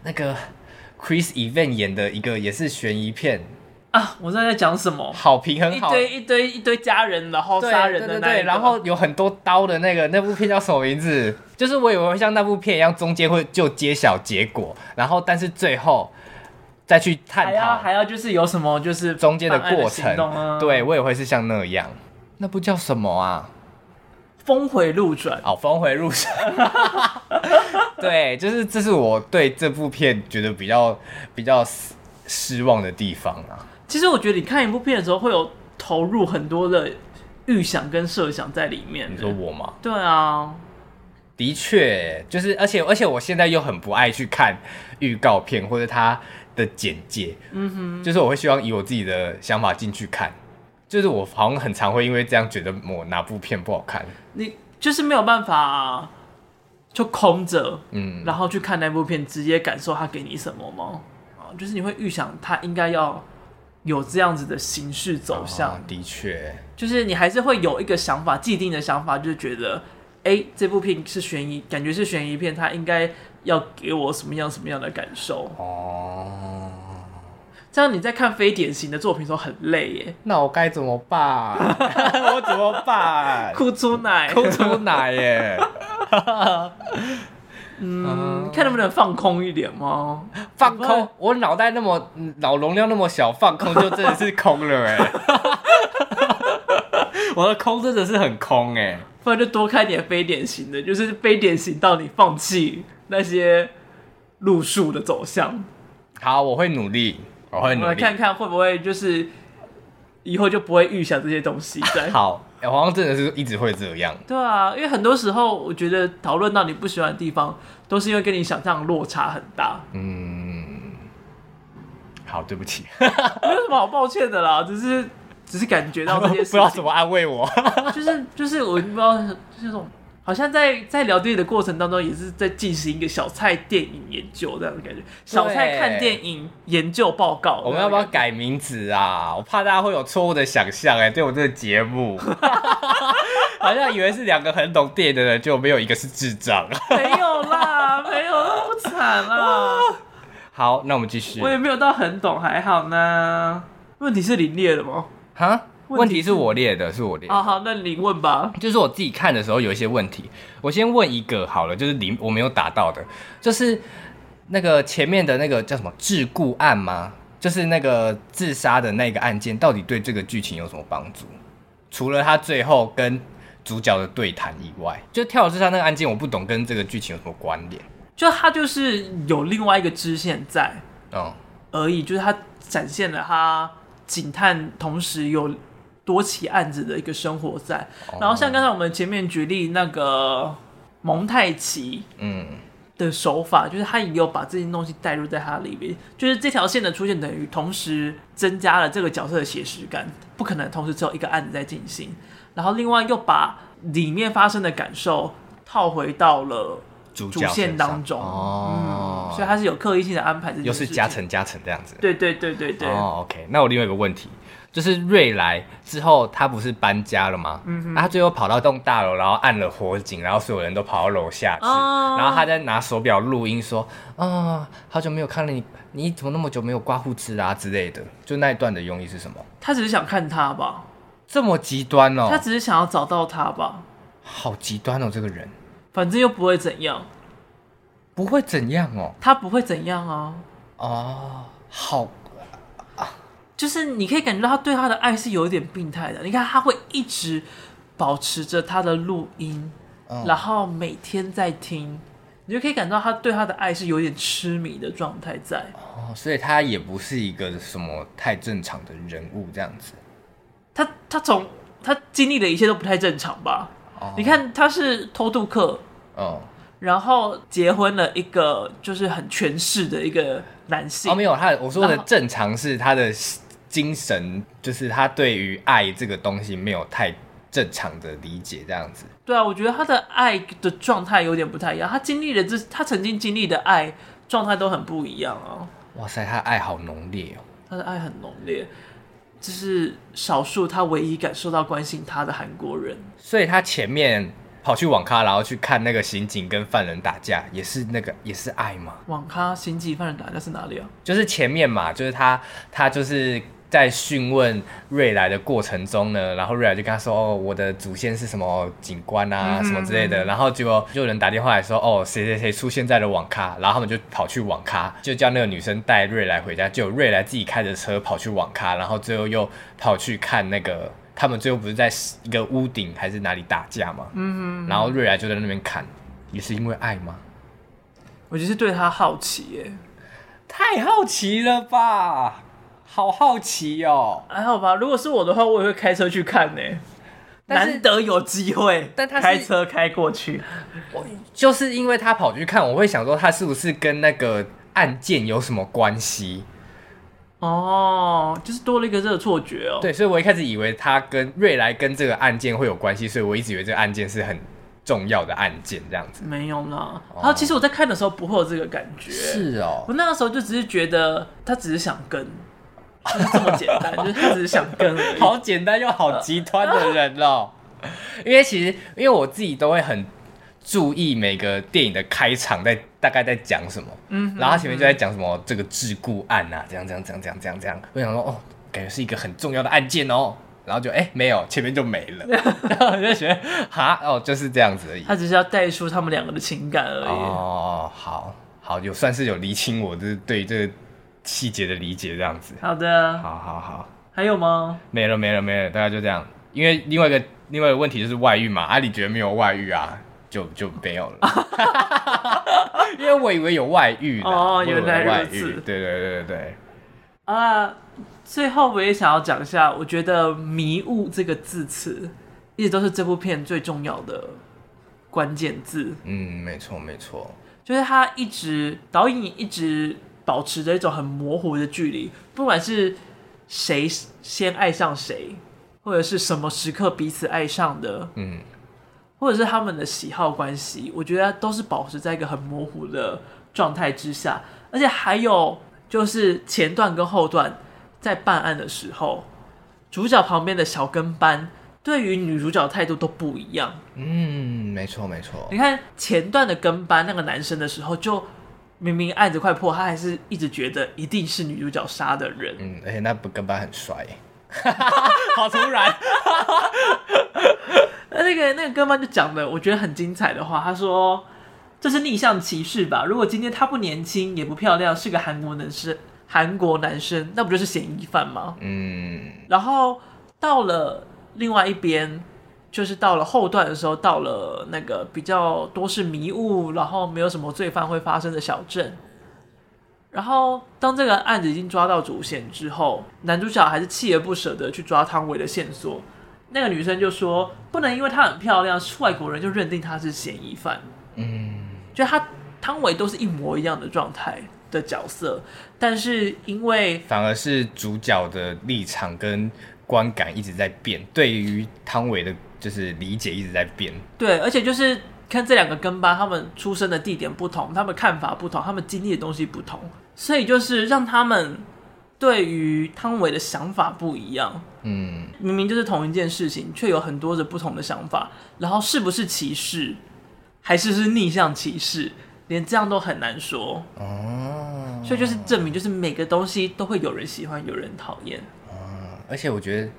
那个 Chris Evans 演的一个也是悬疑片啊？我知道在讲什么，好评很好，一堆一堆一堆家人然后杀人的那个，对对对，然后有很多刀的那个那部片叫什么名字？就是我以为会像那部片一样，中间会就揭晓结果，然后但是最后再去探讨，还要还要就是有什么就是中间的过程，啊、对我也会是像那样，那部叫什么啊？峰回路转，哦，峰回路转，对，就是这是我对这部片觉得比较比较失望的地方啊。其实我觉得你看一部片的时候，会有投入很多的预想跟设想在里面。你说我吗？对啊，的确，就是而且而且我现在又很不爱去看预告片或者它的简介，嗯哼，就是我会希望以我自己的想法进去看。就是我好像很常会因为这样觉得我哪部片不好看，你就是没有办法就空着，嗯，然后去看那部片，直接感受它给你什么吗？啊，就是你会预想它应该要有这样子的形式走向。哦，的确，就是你还是会有一个想法，既定的想法，就是觉得，哎，这部片是悬疑，感觉是悬疑片，它应该要给我什么样什么样的感受？哦。这样你在看非典型的作品的时候很累耶，那我该怎么办？我怎么办？哭出奶，哭出奶耶！嗯，看能不能放空一点吗？放空？我脑袋那么脑容量那么小，放空就真的是空了哎！我的空真的是很空哎，不然就多看点非典型的，就是非典型到你放弃那些路数的走向。好，我会努力。我会努力，我来看看会不会就是以后就不会预想这些东西在。好，欸，好像真的是一直会这样。对啊，因为很多时候我觉得讨论到你不喜欢的地方，都是因为跟你想象落差很大。嗯，好，对不起，没有什么好抱歉的啦，只是只是感觉到这些事情，不知道怎么安慰我，就是就是我不知道就是这种。好像在在聊电影的过程当中，也是在进行一个小菜电影研究这样的感觉。小菜看电影研究报告，我们要不要改名字啊？我怕大家会有错误的想象哎，对我这个节目，好像以为是两个很懂电影的人，就没有一个是智障。没有啦，没有那么，惨啊。好，那我们继续。我也没有到很懂，还好呢。问题是你列的吗？哈？问题是我列的，是我列的。好好，那你问吧。就是我自己看的时候有一些问题，我先问一个好了，就是你我没有打到的，就是那个前面的那个叫什么桎梏案吗？就是那个自杀的那个案件，到底对这个剧情有什么帮助？除了他最后跟主角的对谈以外，就跳楼自杀那个案件，我不懂跟这个剧情有什么关联。就他就是有另外一个支线在，嗯，而已，就是他展现了他警探同时有多起案子的一个生活在。哦、然后像刚才我们前面举例那个蒙太奇，嗯。的手法就是他也有把这些东西带入在他里面，就是这条线的出现等于同时增加了这个角色的写实感，不可能同时只有一个案子在进行，然后另外又把里面发生的感受套回到了主线当中，哦、嗯，所以他是有刻意性的安排，又是加成加成这样子，对对对对对，哦，OK，那我另外一个问题。就是瑞来之后，他不是搬家了吗？嗯哼，他最后跑到一栋大楼，然后按了火警，然后所有人都跑到楼下去，哦、然后他在拿手表录音说：“啊、哦，好久没有看了你，你怎么那么久没有刮胡子啊之类的。”就那一段的用意是什么？他只是想看他吧？这么极端哦？他只是想要找到他吧？好极端哦，这个人。反正又不会怎样，不会怎样哦？他不会怎样啊？哦，好。就是你可以感觉到他对他的爱是有一点病态的。你看他会一直保持着他的录音，嗯、然后每天在听，你就可以感到他对他的爱是有点痴迷的状态在。哦，所以他也不是一个什么太正常的人物这样子。他他从他经历的一切都不太正常吧？哦、你看他是偷渡客，哦，然后结婚了一个就是很权势的一个男性。哦，没有，他我说的正常是他的。精神就是他对于爱这个东西没有太正常的理解，这样子。对啊，我觉得他的爱的状态有点不太一样。他经历的这，他曾经经历的爱状态都很不一样啊。哇塞，他的爱好浓烈哦。他的爱很浓烈，这是少数他唯一感受到关心他的韩国人。所以他前面跑去网咖，然后去看那个刑警跟犯人打架，也是那个也是爱吗？网咖刑警犯人打架是哪里啊？就是前面嘛，就是他他就是。在询问瑞来的过程中呢，然后瑞来就跟他说：“哦，我的祖先是什么警官啊，嗯、什么之类的。”然后结果就有人打电话来说：“哦，谁谁谁出现在了网咖。”然后他们就跑去网咖，就叫那个女生带瑞来回家。就瑞来自己开着车跑去网咖，然后最后又跑去看那个他们最后不是在一个屋顶还是哪里打架吗？嗯哼。然后瑞来就在那边看，也是因为爱吗？我就是对他好奇耶，太好奇了吧！好好奇哦，还好吧。如果是我的话，我也会开车去看呢。难得有机会，但他开车开过去，我就是因为他跑去看，我会想说他是不是跟那个案件有什么关系？哦，就是多了一个这个错觉哦。对，所以我一开始以为他跟瑞来跟这个案件会有关系，所以我一直以为这个案件是很重要的案件这样子。没有呢。然后其实我在看的时候不会有这个感觉，是哦。我那个时候就只是觉得他只是想跟。就是这么简单，就是他只是想跟，好简单又好极端的人哦。因为其实，因为我自己都会很注意每个电影的开场在大概在讲什么，嗯，然后他前面就在讲什么这个桎梏案啊，这样这样这样这样这样这样。我想说，哦，感觉是一个很重要的案件哦。然后就哎没有，前面就没了。然后我就觉得哈哦，就是这样子而已。他只是要带出他们两个的情感而已。哦，好好有算是有厘清我的对这个。细节的理解这样子，好的，好好好，还有吗？没了没了没了，大概就这样。因为另外一个另外一个问题就是外遇嘛，阿里觉得没有外遇啊，就就没有了。因为我以为有外遇哦，原来如此。对对对对对。啊，最后我也想要讲一下，我觉得“迷雾”这个字词一直都是这部片最重要的关键字。嗯，没错没错，就是他一直导演一直。保持着一种很模糊的距离，不管是谁先爱上谁，或者是什么时刻彼此爱上的，嗯，或者是他们的喜好关系，我觉得都是保持在一个很模糊的状态之下。而且还有就是前段跟后段在办案的时候，主角旁边的小跟班对于女主角态度都不一样。嗯，没错没错。你看前段的跟班那个男生的时候就。明明案子快破，他还是一直觉得一定是女主角杀的人。嗯，而且那不跟班很帅，好突然。那那个那个跟班就讲的，我觉得很精彩的话，他说：“这是逆向歧视吧？如果今天他不年轻也不漂亮，是个韩国男生，韩国男生，那不就是嫌疑犯吗？”嗯。然后到了另外一边。就是到了后段的时候，到了那个比较多是迷雾，然后没有什么罪犯会发生的小镇。然后当这个案子已经抓到主线之后，男主角还是锲而不舍的去抓汤唯的线索。那个女生就说：“不能因为她很漂亮，是外国人就认定她是嫌疑犯。”嗯，就她汤唯都是一模一样的状态的角色，但是因为反而是主角的立场跟观感一直在变，对于汤唯的。就是理解一直在变，对，而且就是看这两个跟班，他们出生的地点不同，他们看法不同，他们经历的东西不同，所以就是让他们对于汤唯的想法不一样。嗯，明明就是同一件事情，却有很多的不同的想法，然后是不是歧视，还是是逆向歧视，连这样都很难说。哦，所以就是证明，就是每个东西都会有人喜欢，有人讨厌。哦，而且我觉得。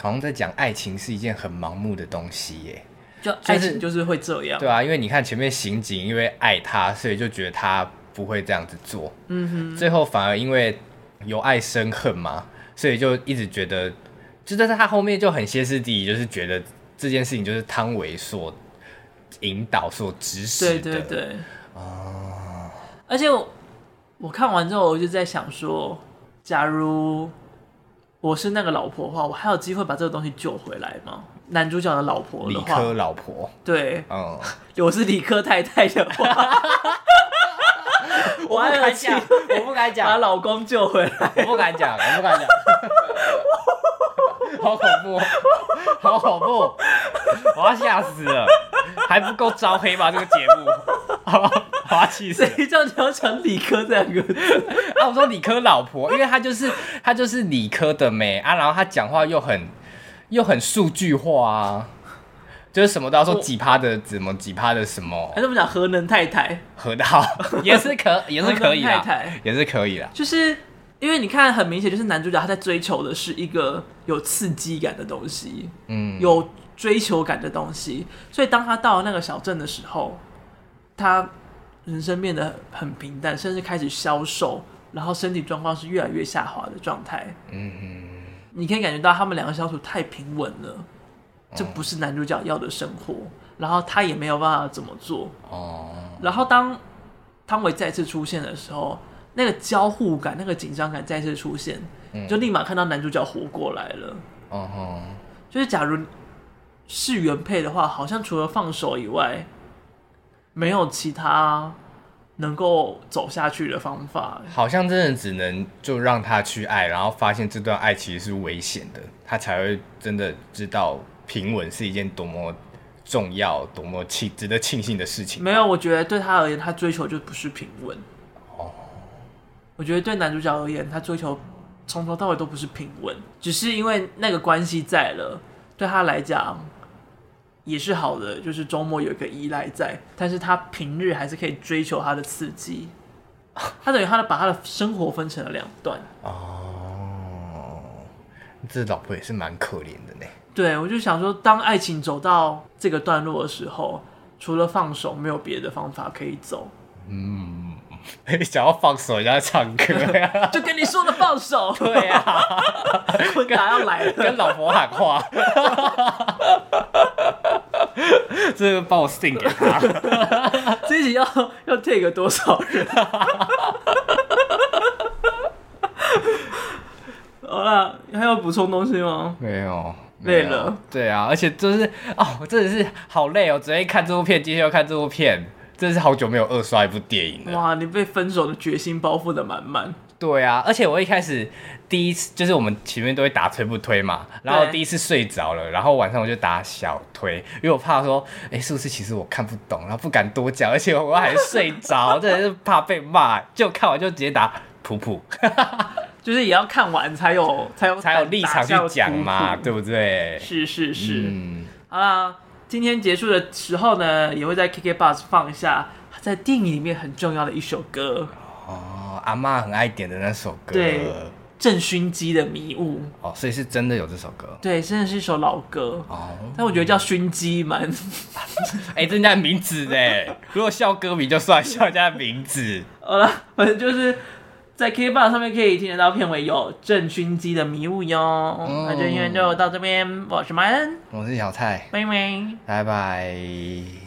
好像在讲爱情是一件很盲目的东西耶，就爱情就是会这样，对啊，因为你看前面刑警因为爱他，所以就觉得他不会这样子做，嗯哼，最后反而因为由爱生恨嘛，所以就一直觉得，就但是他后面就很歇斯底里，就是觉得这件事情就是汤唯所引导、所指使的，对对对，哦，而且我我看完之后，我就在想说，假如。我是那个老婆的话，我还有机会把这个东西救回来吗？男主角的老婆的话，理科老婆，对，嗯，我是理科太太的话，我不敢讲，我不敢讲，把老公救回来，我不敢讲，我不敢讲，好恐怖，好恐怖，我要吓死了，还不够招黑吧？这个节目，好。花气谁叫你要讲理科这两个字。啊？我说理科老婆，因为他就是他就是理科的妹。啊，然后他讲话又很又很数据化啊，就是什么都要说几趴的怎么几趴的什么，还是我们讲核能太太，核桃。也是可也是可以的，也是可以的，就是因为你看很明显，就是男主角他在追求的是一个有刺激感的东西，嗯，有追求感的东西，所以当他到了那个小镇的时候，他。人生变得很平淡，甚至开始消瘦，然后身体状况是越来越下滑的状态。嗯嗯，你可以感觉到他们两个相处太平稳了，这不是男主角要的生活，然后他也没有办法怎么做。哦。然后当汤唯再次出现的时候，那个交互感、那个紧张感再次出现，就立马看到男主角活过来了。哦。就是假如是原配的话，好像除了放手以外。没有其他能够走下去的方法，好像真的只能就让他去爱，然后发现这段爱其实是危险的，他才会真的知道平稳是一件多么重要、多么庆值得庆幸的事情。没有，我觉得对他而言，他追求就不是平稳。哦，我觉得对男主角而言，他追求从头到尾都不是平稳，只是因为那个关系在了，对他来讲。也是好的，就是周末有一个依赖在，但是他平日还是可以追求他的刺激，他等于他的把他的生活分成了两段。哦，这老婆也是蛮可怜的呢。对，我就想说，当爱情走到这个段落的时候，除了放手，没有别的方法可以走。嗯，想要放手，人家唱歌呀，就跟你说的放手。对呀、啊，坤达要来了，跟老婆喊话。这个帮我 sing 给他，这一集要要 take 多少人？好了，还要补充东西吗？没有，累了。对啊，而且就是哦，真的是好累哦，昨天看这部片，今天又看这部片，真是好久没有二刷一部电影了。哇，你被分手的决心包覆的满满。对啊，而且我一开始第一次就是我们前面都会打推不推嘛，然后第一次睡着了，然后晚上我就打小推，因为我怕说，哎，是不是其实我看不懂，然后不敢多讲，而且我还睡着，真的是怕被骂，就看完就直接打普普，就是也要看完才有才有才有立场去讲嘛，对不对？是是是，嗯，好啦，今天结束的时候呢，也会在 KK Bus 放一下。在电影里面很重要的一首歌。哦，阿妈很爱点的那首歌。对。郑勋基的迷雾哦，所以是真的有这首歌，对，真的是一首老歌哦。但我觉得叫勋基蛮，哎、欸，人家的名字哎，如果笑歌名就算，笑人家的名字。好了，反正就是在 KKBOX 上面可以听得到片尾有郑勋基的迷雾哟。嗯、那今天就到这边，我是麦恩，我是小蔡，拜拜，拜拜。